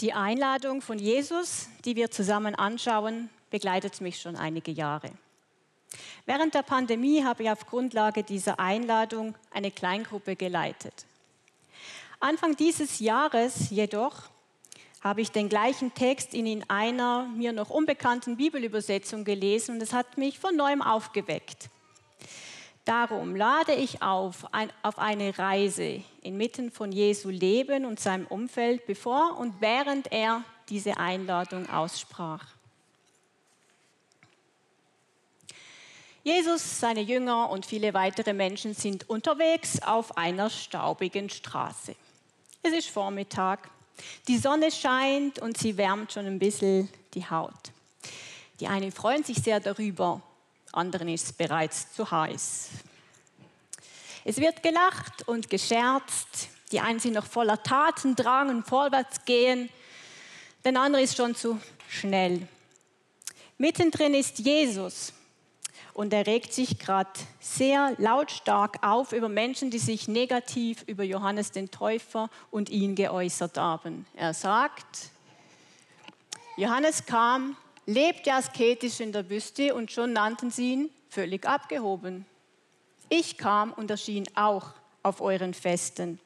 Die Einladung von Jesus, die wir zusammen anschauen, begleitet mich schon einige Jahre. Während der Pandemie habe ich auf Grundlage dieser Einladung eine Kleingruppe geleitet. Anfang dieses Jahres jedoch habe ich den gleichen Text in einer mir noch unbekannten Bibelübersetzung gelesen und es hat mich von neuem aufgeweckt. Darum lade ich auf, ein, auf eine Reise inmitten von Jesu Leben und seinem Umfeld, bevor und während er diese Einladung aussprach. Jesus, seine Jünger und viele weitere Menschen sind unterwegs auf einer staubigen Straße. Es ist Vormittag, die Sonne scheint und sie wärmt schon ein bisschen die Haut. Die einen freuen sich sehr darüber, anderen ist es bereits zu heiß. Es wird gelacht und gescherzt. Die einen sind noch voller Tatendrang und vorwärts gehen. Der andere ist schon zu schnell. Mittendrin ist Jesus und er regt sich gerade sehr lautstark auf über Menschen, die sich negativ über Johannes den Täufer und ihn geäußert haben. Er sagt, Johannes kam lebte asketisch in der Wüste und schon nannten sie ihn völlig abgehoben. Ich kam und erschien auch auf euren Festen.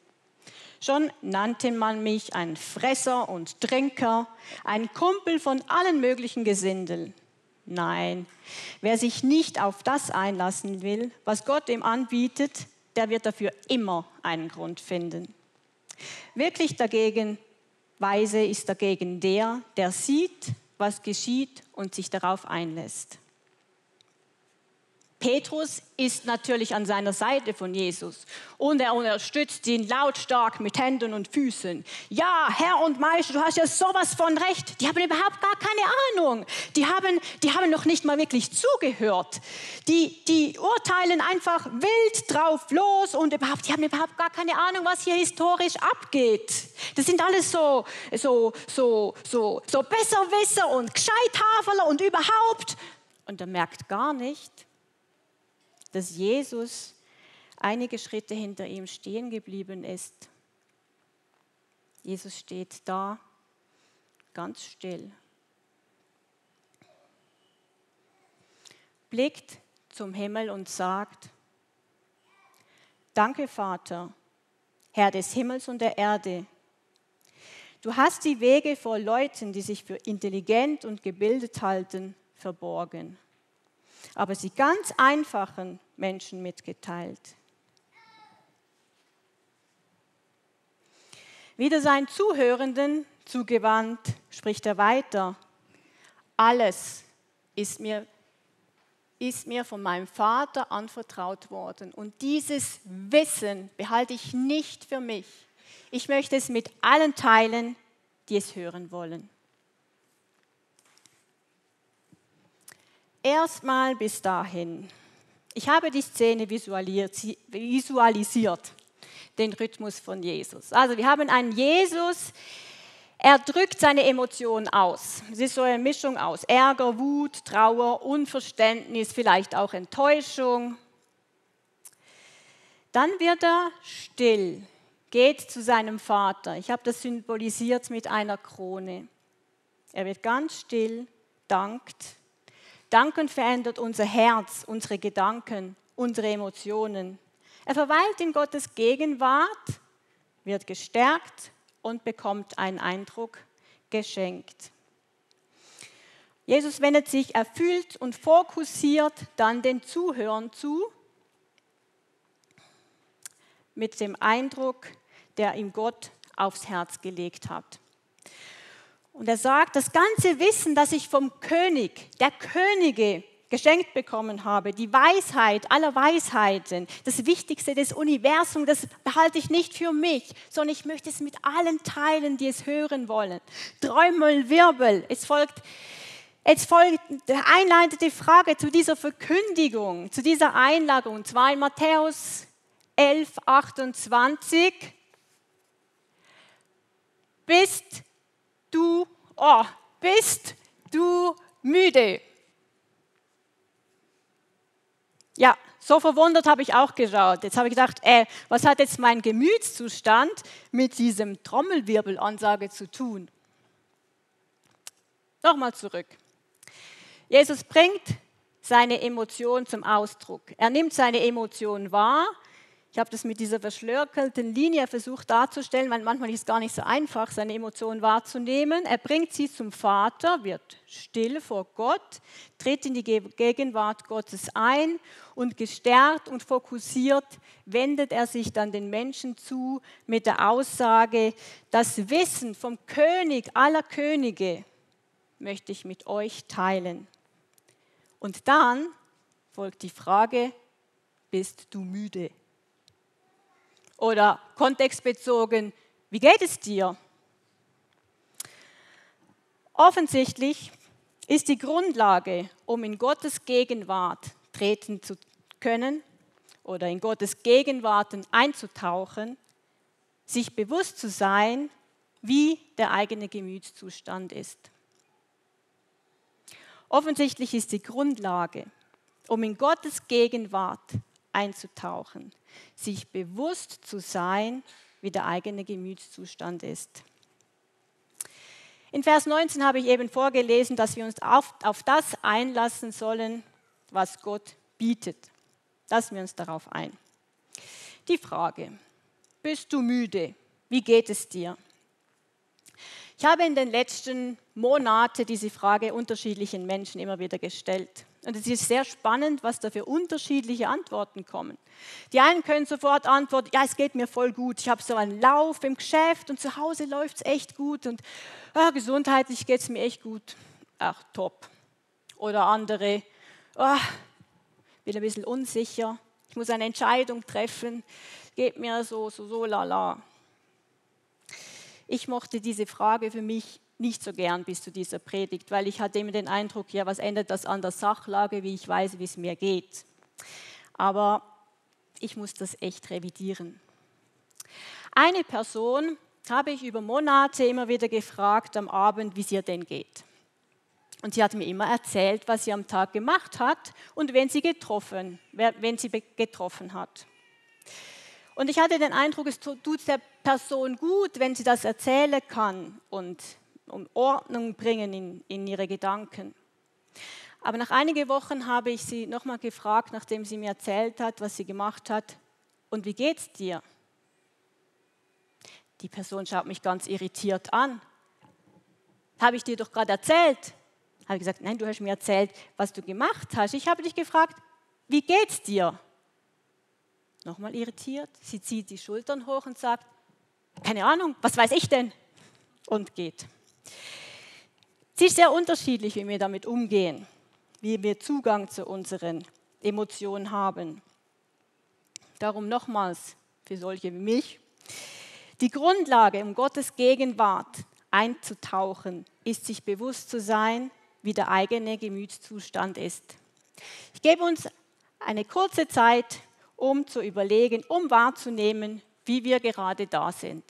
Schon nannte man mich ein Fresser und Trinker, ein Kumpel von allen möglichen Gesindeln. Nein, wer sich nicht auf das einlassen will, was Gott ihm anbietet, der wird dafür immer einen Grund finden. Wirklich dagegen weise ist dagegen der, der sieht, was geschieht und sich darauf einlässt. Petrus ist natürlich an seiner Seite von Jesus und er unterstützt ihn lautstark mit Händen und Füßen. Ja, Herr und Meister, du hast ja sowas von recht. Die haben überhaupt gar keine Ahnung. Die haben, die haben noch nicht mal wirklich zugehört. Die, die urteilen einfach wild drauf los und überhaupt, die haben überhaupt gar keine Ahnung, was hier historisch abgeht. Das sind alles so, so, so, so, so Besserwisser und Gescheithaferler und überhaupt. Und er merkt gar nicht, dass Jesus einige Schritte hinter ihm stehen geblieben ist. Jesus steht da ganz still, blickt zum Himmel und sagt, Danke Vater, Herr des Himmels und der Erde. Du hast die Wege vor Leuten, die sich für intelligent und gebildet halten, verborgen aber sie ganz einfachen Menschen mitgeteilt. Wieder seinen Zuhörenden zugewandt, spricht er weiter. Alles ist mir, ist mir von meinem Vater anvertraut worden. Und dieses Wissen behalte ich nicht für mich. Ich möchte es mit allen teilen, die es hören wollen. Erstmal bis dahin. Ich habe die Szene visualisiert, den Rhythmus von Jesus. Also wir haben einen Jesus, er drückt seine Emotionen aus. Es ist so eine Mischung aus Ärger, Wut, Trauer, Unverständnis, vielleicht auch Enttäuschung. Dann wird er still, geht zu seinem Vater. Ich habe das symbolisiert mit einer Krone. Er wird ganz still, dankt Danken verändert unser Herz, unsere Gedanken, unsere Emotionen. Er verweilt in Gottes Gegenwart, wird gestärkt und bekommt einen Eindruck geschenkt. Jesus wendet sich erfüllt und fokussiert dann den Zuhörern zu mit dem Eindruck, der ihm Gott aufs Herz gelegt hat. Und er sagt, das ganze Wissen, das ich vom König, der Könige geschenkt bekommen habe, die Weisheit aller Weisheiten, das Wichtigste des Universums, das behalte ich nicht für mich, sondern ich möchte es mit allen teilen, die es hören wollen. Träumel, Wirbel. Es folgt, es folgt eine einleitende Frage zu dieser Verkündigung, zu dieser Einladung, und zwar in Matthäus 11, 28. Bist du, oh, bist du müde? Ja, so verwundert habe ich auch geschaut. Jetzt habe ich gedacht, äh, was hat jetzt mein Gemütszustand mit diesem Trommelwirbelansage zu tun? Nochmal zurück. Jesus bringt seine Emotion zum Ausdruck. Er nimmt seine Emotion wahr. Ich habe das mit dieser verschlörkelten Linie versucht darzustellen, weil manchmal ist es gar nicht so einfach, seine Emotionen wahrzunehmen. Er bringt sie zum Vater, wird still vor Gott, tritt in die Gegenwart Gottes ein und gestärkt und fokussiert wendet er sich dann den Menschen zu mit der Aussage, das Wissen vom König aller Könige möchte ich mit euch teilen. Und dann folgt die Frage, bist du müde? Oder kontextbezogen, wie geht es dir? Offensichtlich ist die Grundlage, um in Gottes Gegenwart treten zu können oder in Gottes Gegenwart einzutauchen, sich bewusst zu sein, wie der eigene Gemütszustand ist. Offensichtlich ist die Grundlage, um in Gottes Gegenwart einzutauchen, sich bewusst zu sein, wie der eigene Gemütszustand ist. In Vers 19 habe ich eben vorgelesen, dass wir uns auf, auf das einlassen sollen, was Gott bietet. Lassen wir uns darauf ein. Die Frage, bist du müde? Wie geht es dir? Ich habe in den letzten Monaten diese Frage unterschiedlichen Menschen immer wieder gestellt. Und es ist sehr spannend, was da für unterschiedliche Antworten kommen. Die einen können sofort antworten, ja, es geht mir voll gut. Ich habe so einen Lauf im Geschäft und zu Hause läuft es echt gut und ja, gesundheitlich geht es mir echt gut. Ach, top. Oder andere, oh, bin ein bisschen unsicher. Ich muss eine Entscheidung treffen. Geht mir so, so, so, lala. Ich mochte diese Frage für mich nicht so gern bis zu dieser Predigt, weil ich hatte immer den Eindruck, ja, was ändert das an der Sachlage, wie ich weiß, wie es mir geht. Aber ich muss das echt revidieren. Eine Person habe ich über Monate immer wieder gefragt am Abend, wie es ihr denn geht. Und sie hat mir immer erzählt, was sie am Tag gemacht hat und wen sie getroffen, wen sie getroffen hat. Und ich hatte den Eindruck, es tut der Person gut, wenn sie das erzählen kann und um Ordnung bringen in, in ihre Gedanken. Aber nach einigen Wochen habe ich sie nochmal gefragt, nachdem sie mir erzählt hat, was sie gemacht hat, und wie geht's dir? Die Person schaut mich ganz irritiert an. Habe ich dir doch gerade erzählt. Habe ich gesagt, nein, du hast mir erzählt, was du gemacht hast. Ich habe dich gefragt, wie geht's dir? Nochmal irritiert. Sie zieht die Schultern hoch und sagt, keine Ahnung, was weiß ich denn? Und geht. Sie ist sehr unterschiedlich, wie wir damit umgehen, wie wir Zugang zu unseren Emotionen haben. Darum nochmals für solche wie mich. Die Grundlage, um Gottes Gegenwart einzutauchen, ist sich bewusst zu sein, wie der eigene Gemütszustand ist. Ich gebe uns eine kurze Zeit, um zu überlegen, um wahrzunehmen, wie wir gerade da sind.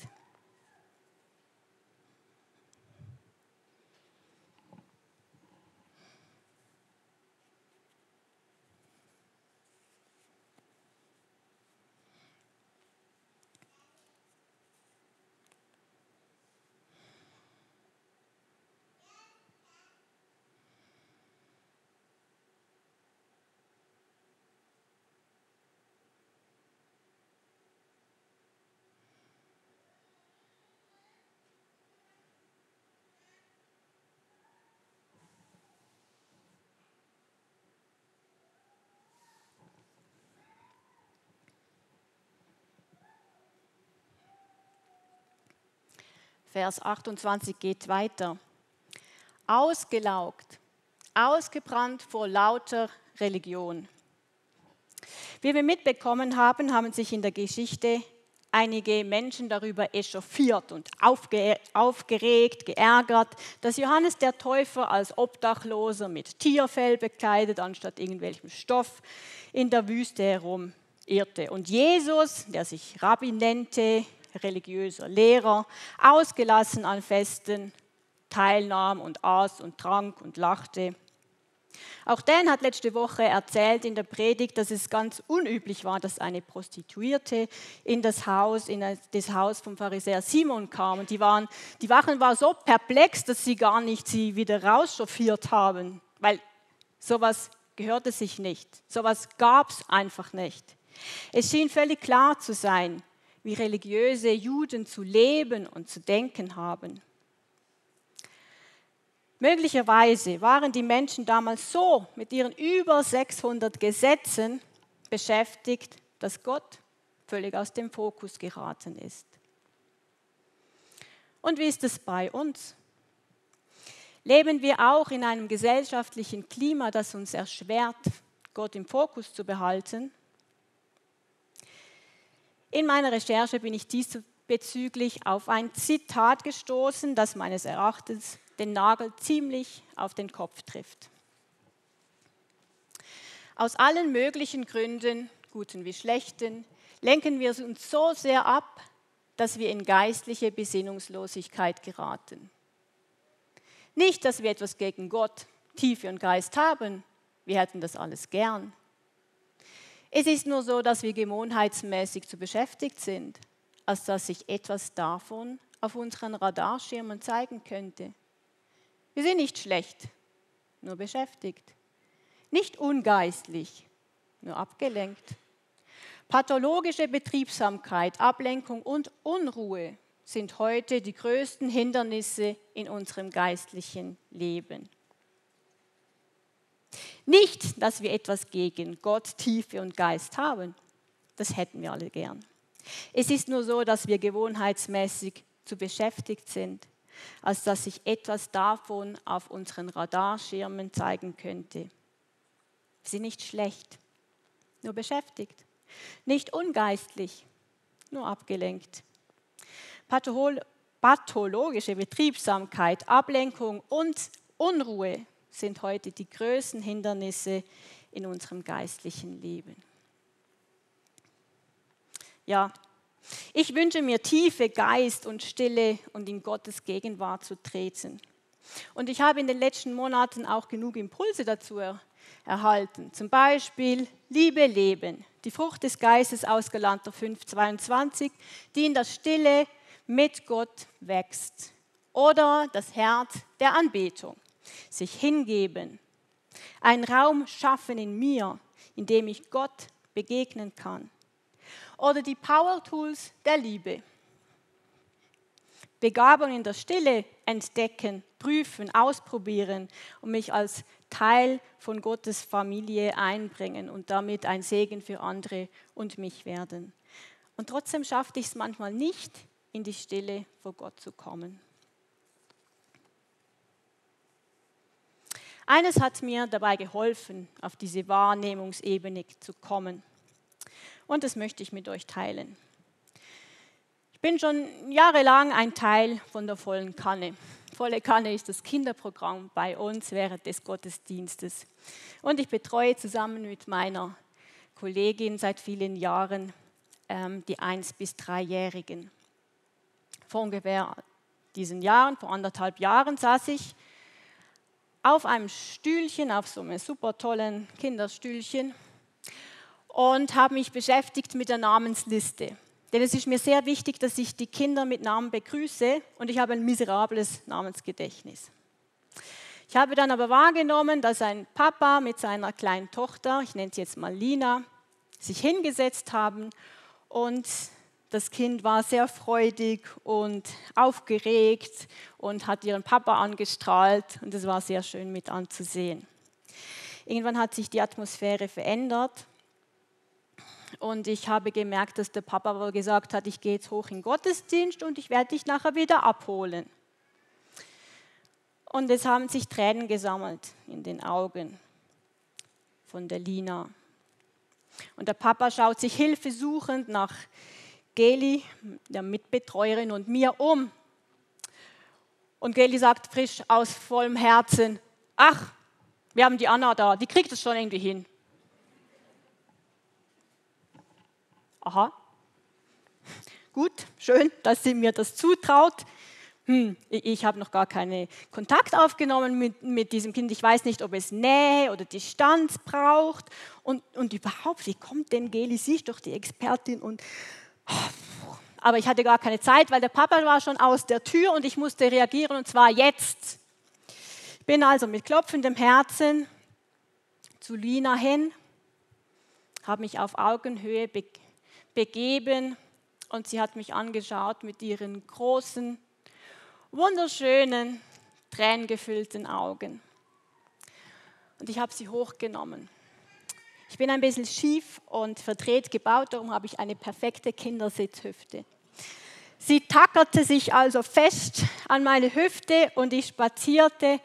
Vers 28 geht weiter. Ausgelaugt, ausgebrannt vor lauter Religion. Wie wir mitbekommen haben, haben sich in der Geschichte einige Menschen darüber echauffiert und aufgeregt, geärgert, dass Johannes der Täufer als Obdachloser mit Tierfell bekleidet, anstatt irgendwelchem Stoff, in der Wüste herum irrte. Und Jesus, der sich Rabbi nennte, religiöser Lehrer, ausgelassen an Festen, teilnahm und aß und trank und lachte. Auch Dan hat letzte Woche erzählt in der Predigt, dass es ganz unüblich war, dass eine Prostituierte in das Haus, in das Haus vom Pharisäer Simon kam. Und die, waren, die Wachen waren so perplex, dass sie gar nicht sie wieder rauschauffiert haben, weil sowas gehörte sich nicht. Sowas gab es einfach nicht. Es schien völlig klar zu sein, wie religiöse Juden zu leben und zu denken haben. Möglicherweise waren die Menschen damals so mit ihren über 600 Gesetzen beschäftigt, dass Gott völlig aus dem Fokus geraten ist. Und wie ist es bei uns? Leben wir auch in einem gesellschaftlichen Klima, das uns erschwert, Gott im Fokus zu behalten? In meiner Recherche bin ich diesbezüglich auf ein Zitat gestoßen, das meines Erachtens den Nagel ziemlich auf den Kopf trifft. Aus allen möglichen Gründen, guten wie schlechten, lenken wir uns so sehr ab, dass wir in geistliche Besinnungslosigkeit geraten. Nicht, dass wir etwas gegen Gott, Tiefe und Geist haben, wir hätten das alles gern. Es ist nur so, dass wir gewohnheitsmäßig zu beschäftigt sind, als dass sich etwas davon auf unseren Radarschirmen zeigen könnte. Wir sind nicht schlecht, nur beschäftigt. Nicht ungeistlich, nur abgelenkt. Pathologische Betriebsamkeit, Ablenkung und Unruhe sind heute die größten Hindernisse in unserem geistlichen Leben. Nicht, dass wir etwas gegen Gott, Tiefe und Geist haben. Das hätten wir alle gern. Es ist nur so, dass wir gewohnheitsmäßig zu beschäftigt sind als dass sich etwas davon auf unseren Radarschirmen zeigen könnte. Sind nicht schlecht, nur beschäftigt, nicht ungeistlich, nur abgelenkt. Pathologische Betriebsamkeit, Ablenkung und Unruhe sind heute die größten Hindernisse in unserem geistlichen Leben. Ja, ich wünsche mir tiefe Geist und Stille und in Gottes Gegenwart zu treten. Und ich habe in den letzten Monaten auch genug Impulse dazu erhalten. Zum Beispiel Liebe leben, die Frucht des Geistes aus Galanter 5,22, die in der Stille mit Gott wächst. Oder das Herz der Anbetung, sich hingeben, einen Raum schaffen in mir, in dem ich Gott begegnen kann oder die Power Tools der Liebe. Begabung in der Stille entdecken, prüfen, ausprobieren und mich als Teil von Gottes Familie einbringen und damit ein Segen für andere und mich werden. Und trotzdem schaffte ich es manchmal nicht, in die Stille vor Gott zu kommen. Eines hat mir dabei geholfen, auf diese Wahrnehmungsebene zu kommen und das möchte ich mit euch teilen. Ich bin schon jahrelang ein Teil von der vollen Kanne. Volle Kanne ist das Kinderprogramm bei uns während des Gottesdienstes. Und ich betreue zusammen mit meiner Kollegin seit vielen Jahren ähm, die 1- bis 3-Jährigen. Vor ungefähr diesen Jahren, vor anderthalb Jahren, saß ich auf einem Stühlchen, auf so einem super tollen Kinderstühlchen und habe mich beschäftigt mit der Namensliste. Denn es ist mir sehr wichtig, dass ich die Kinder mit Namen begrüße und ich habe ein miserables Namensgedächtnis. Ich habe dann aber wahrgenommen, dass ein Papa mit seiner kleinen Tochter, ich nenne sie jetzt mal Lina, sich hingesetzt haben und das Kind war sehr freudig und aufgeregt und hat ihren Papa angestrahlt und es war sehr schön mit anzusehen. Irgendwann hat sich die Atmosphäre verändert und ich habe gemerkt, dass der Papa aber gesagt hat, ich gehe jetzt hoch in den Gottesdienst und ich werde dich nachher wieder abholen. Und es haben sich Tränen gesammelt in den Augen von der Lina. Und der Papa schaut sich hilfesuchend nach Geli, der Mitbetreuerin, und mir um. Und Geli sagt frisch aus vollem Herzen, ach, wir haben die Anna da, die kriegt es schon irgendwie hin. aha, gut, schön, dass sie mir das zutraut. hm, ich habe noch gar keinen Kontakt aufgenommen mit, mit diesem Kind, ich weiß nicht, ob es Nähe oder Distanz braucht und, und überhaupt, wie kommt denn Geli, sie ist doch die Expertin und aber ich hatte gar keine Zeit, weil der Papa war schon aus der Tür und ich musste reagieren und zwar jetzt. Ich bin also mit klopfendem Herzen zu Lina hin, habe mich auf Augenhöhe begeben und sie hat mich angeschaut mit ihren großen, wunderschönen, tränengefüllten Augen. Und ich habe sie hochgenommen. Ich bin ein bisschen schief und verdreht gebaut, darum habe ich eine perfekte Kindersitzhüfte. Sie tackerte sich also fest an meine Hüfte und ich spazierte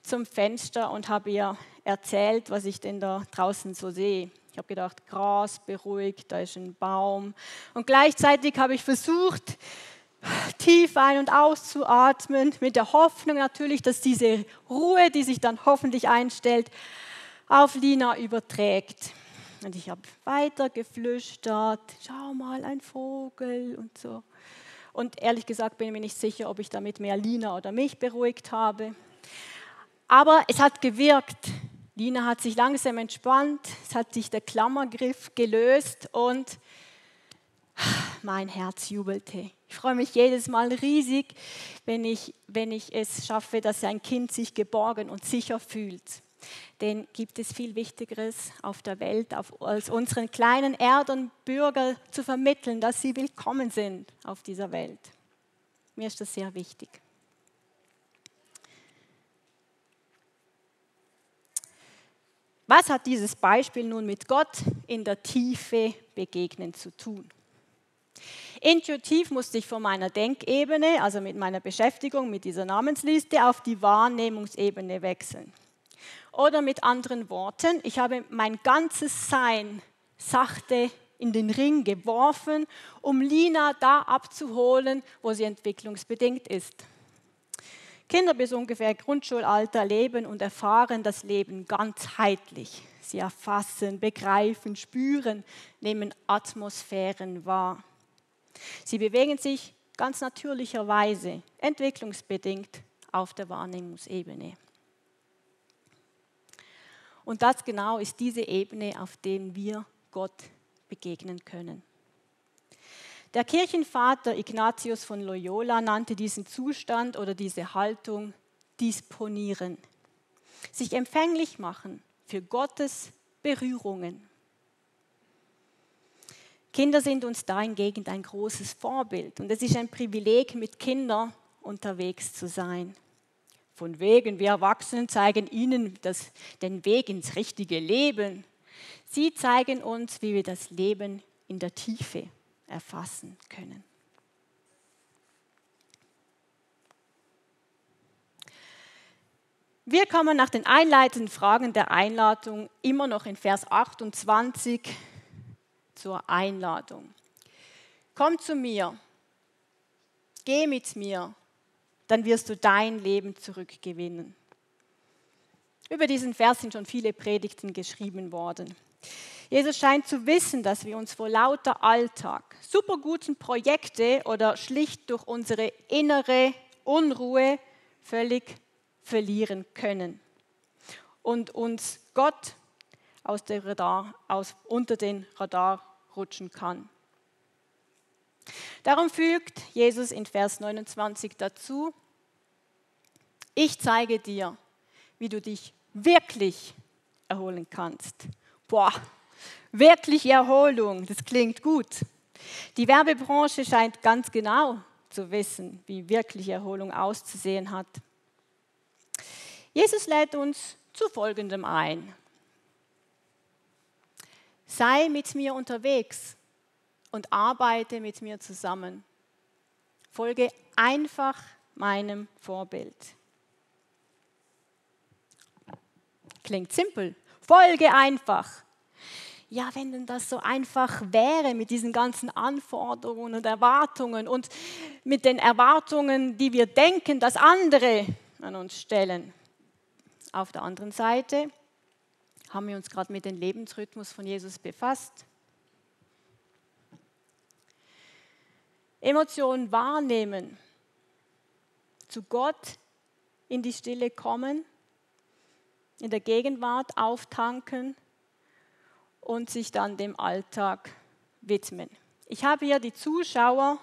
zum Fenster und habe ihr erzählt, was ich denn da draußen so sehe. Ich habe gedacht, Gras beruhigt, da ist ein Baum. Und gleichzeitig habe ich versucht, tief ein- und auszuatmen, mit der Hoffnung natürlich, dass diese Ruhe, die sich dann hoffentlich einstellt, auf Lina überträgt. Und ich habe weiter geflüstert, schau mal, ein Vogel und so. Und ehrlich gesagt bin ich mir nicht sicher, ob ich damit mehr Lina oder mich beruhigt habe. Aber es hat gewirkt. Lina hat sich langsam entspannt, es hat sich der Klammergriff gelöst und mein Herz jubelte. Ich freue mich jedes Mal riesig, wenn ich, wenn ich es schaffe, dass ein Kind sich geborgen und sicher fühlt. Denn gibt es viel Wichtigeres auf der Welt, auf, als unseren kleinen Erdenbürger zu vermitteln, dass sie willkommen sind auf dieser Welt. Mir ist das sehr wichtig. Was hat dieses Beispiel nun mit Gott in der Tiefe begegnen zu tun? Intuitiv musste ich von meiner Denkebene, also mit meiner Beschäftigung mit dieser Namensliste, auf die Wahrnehmungsebene wechseln. Oder mit anderen Worten, ich habe mein ganzes Sein sachte in den Ring geworfen, um Lina da abzuholen, wo sie entwicklungsbedingt ist. Kinder bis ungefähr Grundschulalter leben und erfahren das Leben ganzheitlich. Sie erfassen, begreifen, spüren, nehmen Atmosphären wahr. Sie bewegen sich ganz natürlicherweise, entwicklungsbedingt auf der Wahrnehmungsebene. Und das genau ist diese Ebene, auf der wir Gott begegnen können. Der Kirchenvater Ignatius von Loyola nannte diesen Zustand oder diese Haltung disponieren. Sich empfänglich machen für Gottes Berührungen. Kinder sind uns dahingegen ein großes Vorbild und es ist ein Privileg, mit Kindern unterwegs zu sein. Von wegen, wir Erwachsenen zeigen ihnen das, den Weg ins richtige Leben. Sie zeigen uns, wie wir das Leben in der Tiefe erfassen können. Wir kommen nach den einleitenden Fragen der Einladung immer noch in Vers 28 zur Einladung. Komm zu mir, geh mit mir dann wirst du dein Leben zurückgewinnen. Über diesen Vers sind schon viele Predigten geschrieben worden. Jesus scheint zu wissen, dass wir uns vor lauter Alltag, superguten Projekte oder schlicht durch unsere innere Unruhe völlig verlieren können und uns Gott aus Radar, aus, unter den Radar rutschen kann. Darum fügt Jesus in Vers 29 dazu, ich zeige dir, wie du dich wirklich erholen kannst. Boah, wirklich Erholung, das klingt gut. Die Werbebranche scheint ganz genau zu wissen, wie wirklich Erholung auszusehen hat. Jesus lädt uns zu Folgendem ein. Sei mit mir unterwegs und arbeite mit mir zusammen. Folge einfach meinem Vorbild. Klingt simpel. Folge einfach. Ja, wenn denn das so einfach wäre mit diesen ganzen Anforderungen und Erwartungen und mit den Erwartungen, die wir denken, dass andere an uns stellen. Auf der anderen Seite haben wir uns gerade mit dem Lebensrhythmus von Jesus befasst. Emotionen wahrnehmen zu Gott in die Stille kommen, in der Gegenwart auftanken und sich dann dem Alltag widmen. Ich habe hier die Zuschauer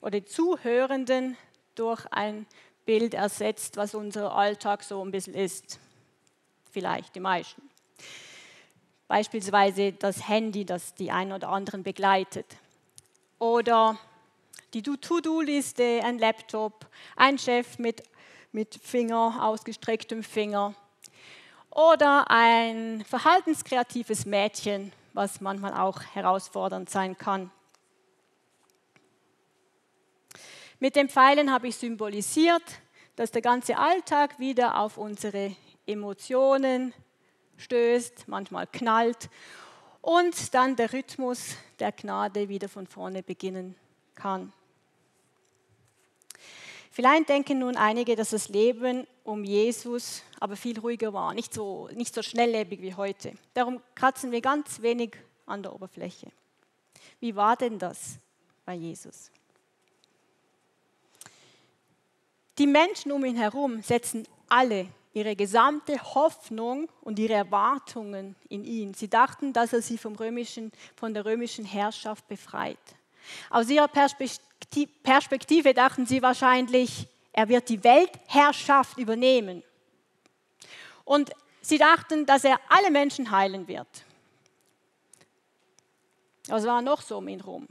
oder die Zuhörenden durch ein Bild ersetzt, was unser Alltag so ein bisschen ist. Vielleicht die meisten. Beispielsweise das Handy, das die einen oder anderen begleitet. Oder die To-Do-Liste, ein Laptop, ein Chef mit, mit Finger, ausgestrecktem Finger. Oder ein verhaltenskreatives Mädchen, was manchmal auch herausfordernd sein kann. Mit den Pfeilen habe ich symbolisiert, dass der ganze Alltag wieder auf unsere Emotionen stößt, manchmal knallt und dann der Rhythmus der Gnade wieder von vorne beginnen kann. Vielleicht denken nun einige, dass das Leben um Jesus aber viel ruhiger war, nicht so, nicht so schnelllebig wie heute. Darum kratzen wir ganz wenig an der Oberfläche. Wie war denn das bei Jesus? Die Menschen um ihn herum setzen alle ihre gesamte Hoffnung und ihre Erwartungen in ihn. Sie dachten, dass er sie vom römischen, von der römischen Herrschaft befreit. Aus ihrer Perspektive dachten sie wahrscheinlich, er wird die Weltherrschaft übernehmen. Und sie dachten, dass er alle Menschen heilen wird. Was war noch so um ihn herum?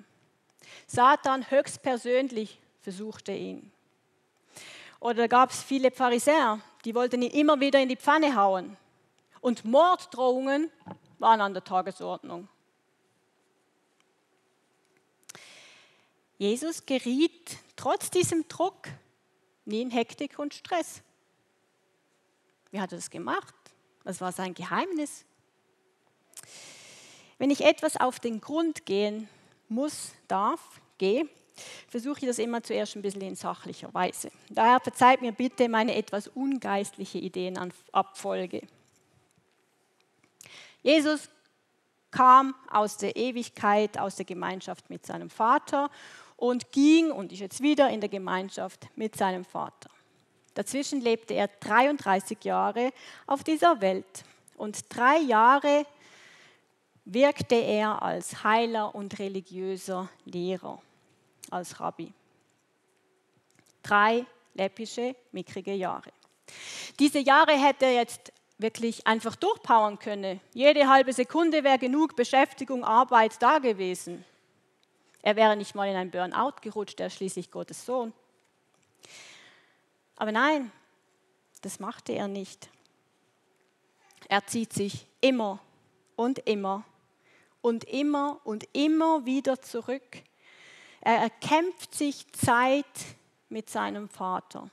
Satan höchstpersönlich versuchte ihn. Oder gab es viele Pharisäer, die wollten ihn immer wieder in die Pfanne hauen. Und Morddrohungen waren an der Tagesordnung. Jesus geriet trotz diesem Druck nie in Hektik und Stress. Wie hat er das gemacht? Was war sein Geheimnis? Wenn ich etwas auf den Grund gehen muss, darf, gehe, versuche ich das immer zuerst ein bisschen in sachlicher Weise. Daher verzeiht mir bitte meine etwas ungeistliche Ideenabfolge. Jesus kam aus der Ewigkeit, aus der Gemeinschaft mit seinem Vater und ging und ist jetzt wieder in der Gemeinschaft mit seinem Vater. Dazwischen lebte er 33 Jahre auf dieser Welt und drei Jahre wirkte er als Heiler und religiöser Lehrer als Rabbi. Drei läppische, mickrige Jahre. Diese Jahre hätte er jetzt wirklich einfach durchpowern können. Jede halbe Sekunde wäre genug Beschäftigung, Arbeit da gewesen. Er wäre nicht mal in ein Burnout gerutscht, er ist schließlich Gottes Sohn. Aber nein, das machte er nicht. Er zieht sich immer und immer und immer und immer wieder zurück er erkämpft sich Zeit mit seinem Vater.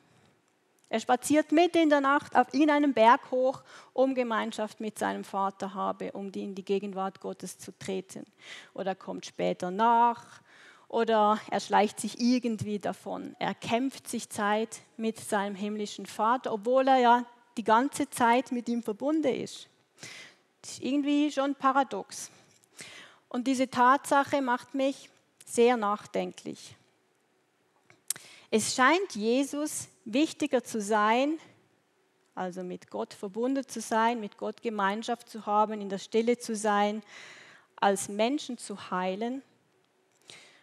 Er spaziert mitten in der Nacht in einem Berg hoch, um Gemeinschaft mit seinem Vater habe, um in die Gegenwart Gottes zu treten. Oder kommt später nach oder er schleicht sich irgendwie davon. Er kämpft sich Zeit mit seinem himmlischen Vater, obwohl er ja die ganze Zeit mit ihm verbunden ist. Das ist irgendwie schon paradox. Und diese Tatsache macht mich sehr nachdenklich. Es scheint Jesus wichtiger zu sein, also mit Gott verbunden zu sein, mit Gott Gemeinschaft zu haben, in der Stille zu sein, als Menschen zu heilen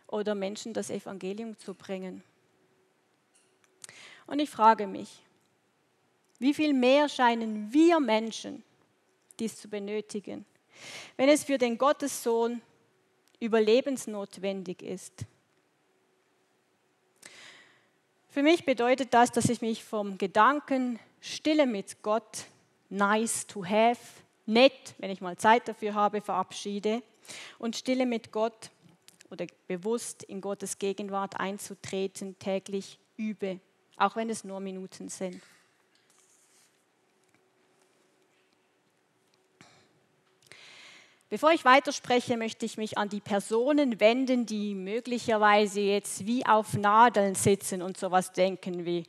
oder Menschen das Evangelium zu bringen. Und ich frage mich, wie viel mehr scheinen wir Menschen dies zu benötigen, wenn es für den Gottessohn überlebensnotwendig ist. Für mich bedeutet das, dass ich mich vom Gedanken Stille mit Gott, nice to have, nett, wenn ich mal Zeit dafür habe, verabschiede und Stille mit Gott oder bewusst in Gottes Gegenwart einzutreten, täglich übe, auch wenn es nur Minuten sind. Bevor ich weiterspreche, möchte ich mich an die Personen wenden, die möglicherweise jetzt wie auf Nadeln sitzen und sowas denken wie,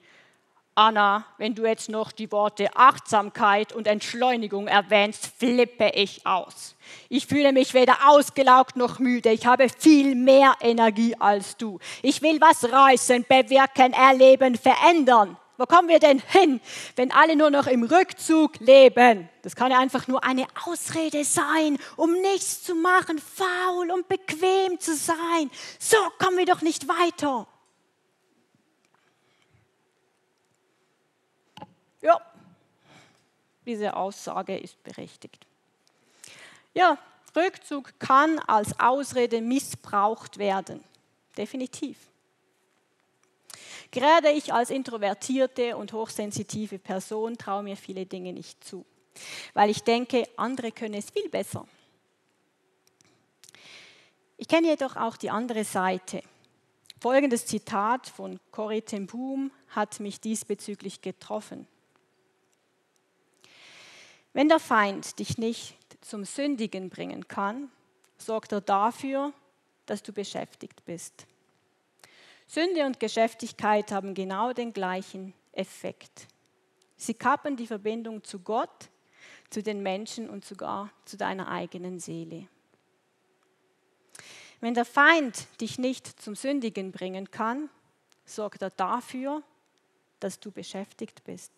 Anna, wenn du jetzt noch die Worte Achtsamkeit und Entschleunigung erwähnst, flippe ich aus. Ich fühle mich weder ausgelaugt noch müde. Ich habe viel mehr Energie als du. Ich will was reißen, bewirken, erleben, verändern. Wo kommen wir denn hin, wenn alle nur noch im Rückzug leben? Das kann ja einfach nur eine Ausrede sein, um nichts zu machen, faul und bequem zu sein. So kommen wir doch nicht weiter. Ja, diese Aussage ist berechtigt. Ja, Rückzug kann als Ausrede missbraucht werden. Definitiv. Gerade ich als introvertierte und hochsensitive Person traue mir viele Dinge nicht zu, weil ich denke, andere können es viel besser. Ich kenne jedoch auch die andere Seite. Folgendes Zitat von Corrie ten Boom hat mich diesbezüglich getroffen. Wenn der Feind dich nicht zum Sündigen bringen kann, sorgt er dafür, dass du beschäftigt bist. Sünde und Geschäftigkeit haben genau den gleichen Effekt. Sie kappen die Verbindung zu Gott, zu den Menschen und sogar zu deiner eigenen Seele. Wenn der Feind dich nicht zum Sündigen bringen kann, sorgt er dafür, dass du beschäftigt bist.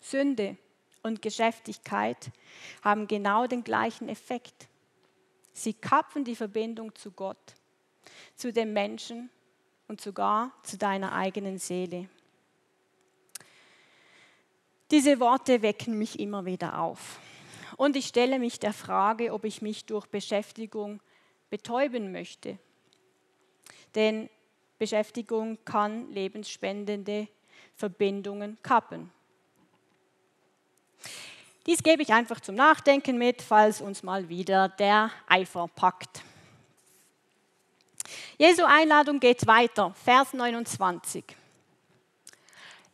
Sünde und Geschäftigkeit haben genau den gleichen Effekt. Sie kapfen die Verbindung zu Gott, zu den Menschen und sogar zu deiner eigenen Seele. Diese Worte wecken mich immer wieder auf. Und ich stelle mich der Frage, ob ich mich durch Beschäftigung betäuben möchte. Denn Beschäftigung kann lebensspendende Verbindungen kappen. Dies gebe ich einfach zum Nachdenken mit, falls uns mal wieder der Eifer packt. Jesu Einladung geht weiter, Vers 29.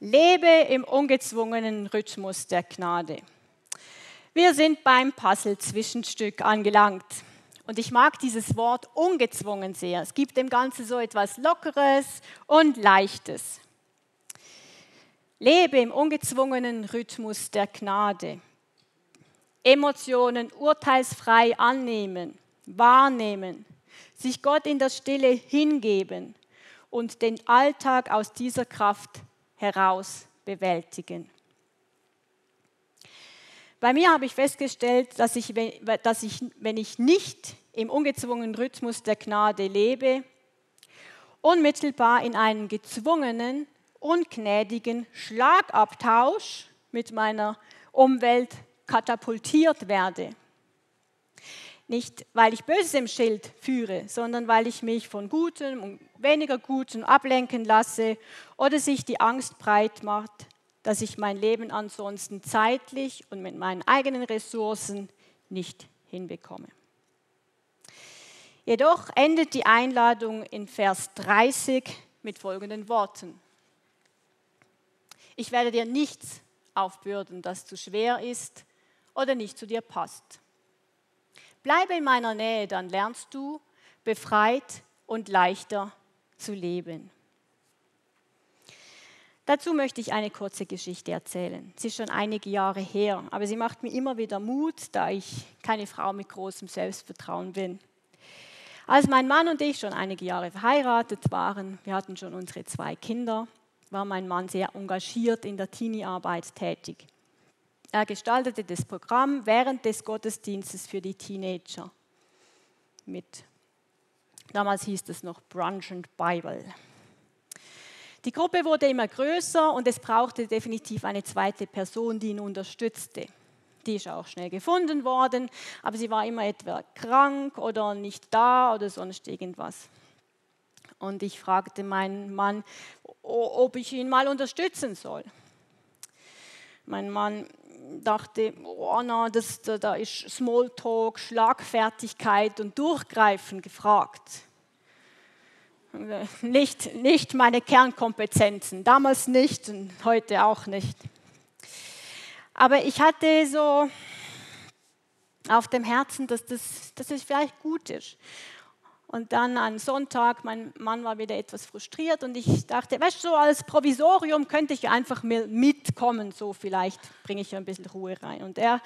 Lebe im ungezwungenen Rhythmus der Gnade. Wir sind beim Puzzle-Zwischenstück angelangt. Und ich mag dieses Wort ungezwungen sehr. Es gibt dem Ganzen so etwas Lockeres und Leichtes. Lebe im ungezwungenen Rhythmus der Gnade. Emotionen urteilsfrei annehmen, wahrnehmen, sich Gott in der Stille hingeben und den Alltag aus dieser Kraft heraus bewältigen. Bei mir habe ich festgestellt, dass ich, dass ich, wenn ich nicht im ungezwungenen Rhythmus der Gnade lebe, unmittelbar in einen gezwungenen, ungnädigen Schlagabtausch mit meiner Umwelt katapultiert werde. Nicht, weil ich Böses im Schild führe, sondern weil ich mich von Gutem und weniger Gutem ablenken lasse oder sich die Angst breit macht, dass ich mein Leben ansonsten zeitlich und mit meinen eigenen Ressourcen nicht hinbekomme. Jedoch endet die Einladung in Vers 30 mit folgenden Worten. Ich werde dir nichts aufbürden, das zu schwer ist oder nicht zu dir passt. Bleibe in meiner Nähe, dann lernst du befreit und leichter zu leben. Dazu möchte ich eine kurze Geschichte erzählen. Sie ist schon einige Jahre her, aber sie macht mir immer wieder Mut, da ich keine Frau mit großem Selbstvertrauen bin. Als mein Mann und ich schon einige Jahre verheiratet waren, wir hatten schon unsere zwei Kinder, war mein Mann sehr engagiert in der Teenie-Arbeit tätig. Er gestaltete das Programm während des Gottesdienstes für die Teenager mit. Damals hieß es noch Brunch and Bible. Die Gruppe wurde immer größer und es brauchte definitiv eine zweite Person, die ihn unterstützte. Die ist auch schnell gefunden worden, aber sie war immer etwa krank oder nicht da oder sonst irgendwas. Und ich fragte meinen Mann, ob ich ihn mal unterstützen soll. Mein Mann dachte, oh Anna, das, da ist Smalltalk, Schlagfertigkeit und Durchgreifen gefragt. Nicht, nicht meine Kernkompetenzen, damals nicht und heute auch nicht. Aber ich hatte so auf dem Herzen, dass das, dass das vielleicht gut ist. Und dann am Sonntag, mein Mann war wieder etwas frustriert und ich dachte, weißt du, so als Provisorium könnte ich einfach mitkommen, so vielleicht bringe ich ein bisschen Ruhe rein. Und, er,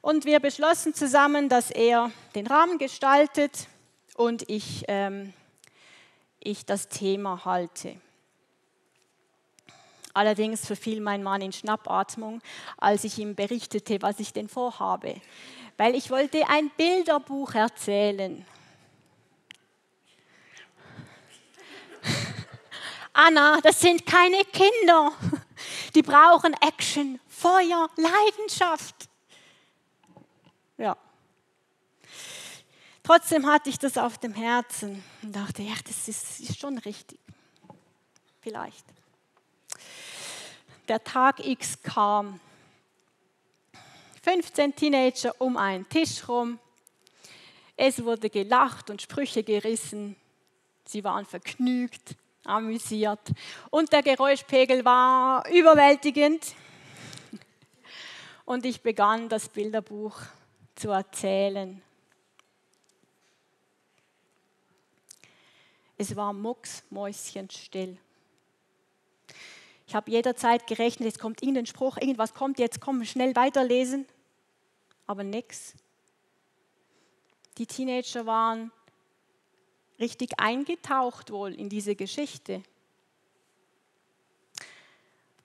und wir beschlossen zusammen, dass er den Rahmen gestaltet und ich, ähm, ich das Thema halte. Allerdings verfiel mein Mann in Schnappatmung, als ich ihm berichtete, was ich denn vorhabe, weil ich wollte ein Bilderbuch erzählen. Anna, das sind keine Kinder. Die brauchen Action, Feuer, Leidenschaft. Ja. Trotzdem hatte ich das auf dem Herzen und dachte, ja, das ist, ist schon richtig. Vielleicht. Der Tag X kam. 15 Teenager um einen Tisch rum. Es wurde gelacht und Sprüche gerissen. Sie waren vergnügt, amüsiert und der Geräuschpegel war überwältigend. Und ich begann das Bilderbuch zu erzählen. Es war mucksmäuschenstill. Ich habe jederzeit gerechnet, jetzt kommt irgendein Spruch, irgendwas kommt, jetzt komm, schnell weiterlesen. Aber nichts. Die Teenager waren richtig eingetaucht wohl in diese Geschichte.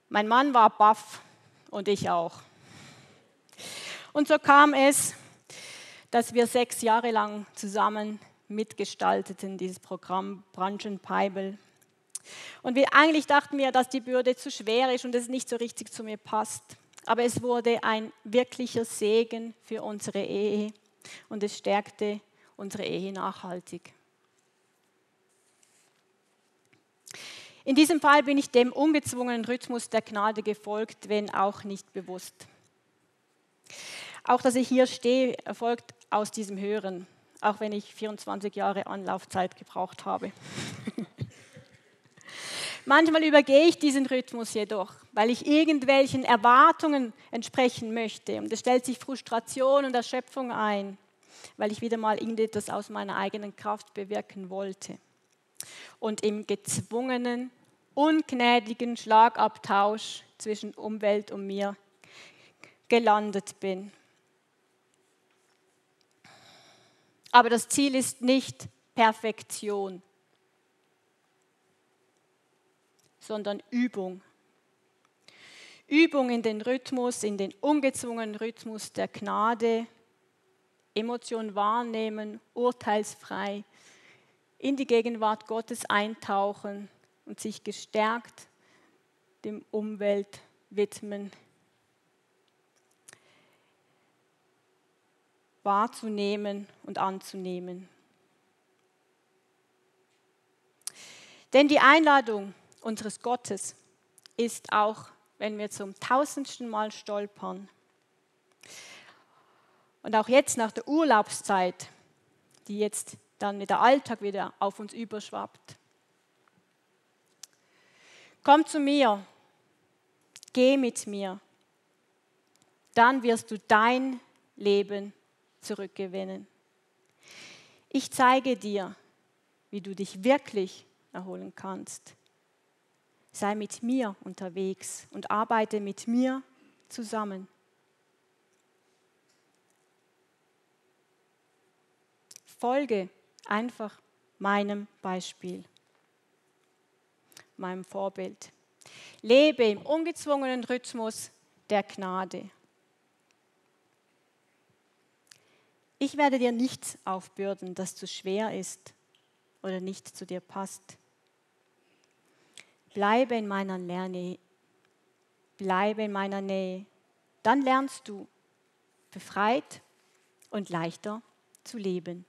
Mein Mann war baff und ich auch. Und so kam es, dass wir sechs Jahre lang zusammen mitgestalteten, dieses Programm Branchenpeibel. Und wir eigentlich dachten wir, dass die Bürde zu schwer ist und es nicht so richtig zu mir passt. Aber es wurde ein wirklicher Segen für unsere Ehe und es stärkte unsere Ehe nachhaltig. In diesem Fall bin ich dem ungezwungenen Rhythmus der Gnade gefolgt, wenn auch nicht bewusst. Auch dass ich hier stehe, erfolgt aus diesem Hören auch wenn ich 24 Jahre Anlaufzeit gebraucht habe. Manchmal übergehe ich diesen Rhythmus jedoch, weil ich irgendwelchen Erwartungen entsprechen möchte. Und es stellt sich Frustration und Erschöpfung ein, weil ich wieder mal irgendetwas aus meiner eigenen Kraft bewirken wollte. Und im gezwungenen, ungnädigen Schlagabtausch zwischen Umwelt und mir gelandet bin. Aber das Ziel ist nicht Perfektion, sondern Übung. Übung in den Rhythmus, in den ungezwungenen Rhythmus der Gnade, Emotionen wahrnehmen, urteilsfrei, in die Gegenwart Gottes eintauchen und sich gestärkt dem Umwelt widmen, wahrzunehmen und anzunehmen. Denn die Einladung unseres Gottes ist auch, wenn wir zum tausendsten Mal stolpern und auch jetzt nach der Urlaubszeit, die jetzt dann mit der Alltag wieder auf uns überschwappt. Komm zu mir, geh mit mir, dann wirst du dein Leben zurückgewinnen. Ich zeige dir, wie du dich wirklich erholen kannst. Sei mit mir unterwegs und arbeite mit mir zusammen. Folge einfach meinem Beispiel, meinem Vorbild. Lebe im ungezwungenen Rhythmus der Gnade. Ich werde dir nichts aufbürden, das zu schwer ist oder nicht zu dir passt. Bleibe in meiner Nähe. Bleibe in meiner Nähe. Dann lernst du befreit und leichter zu leben.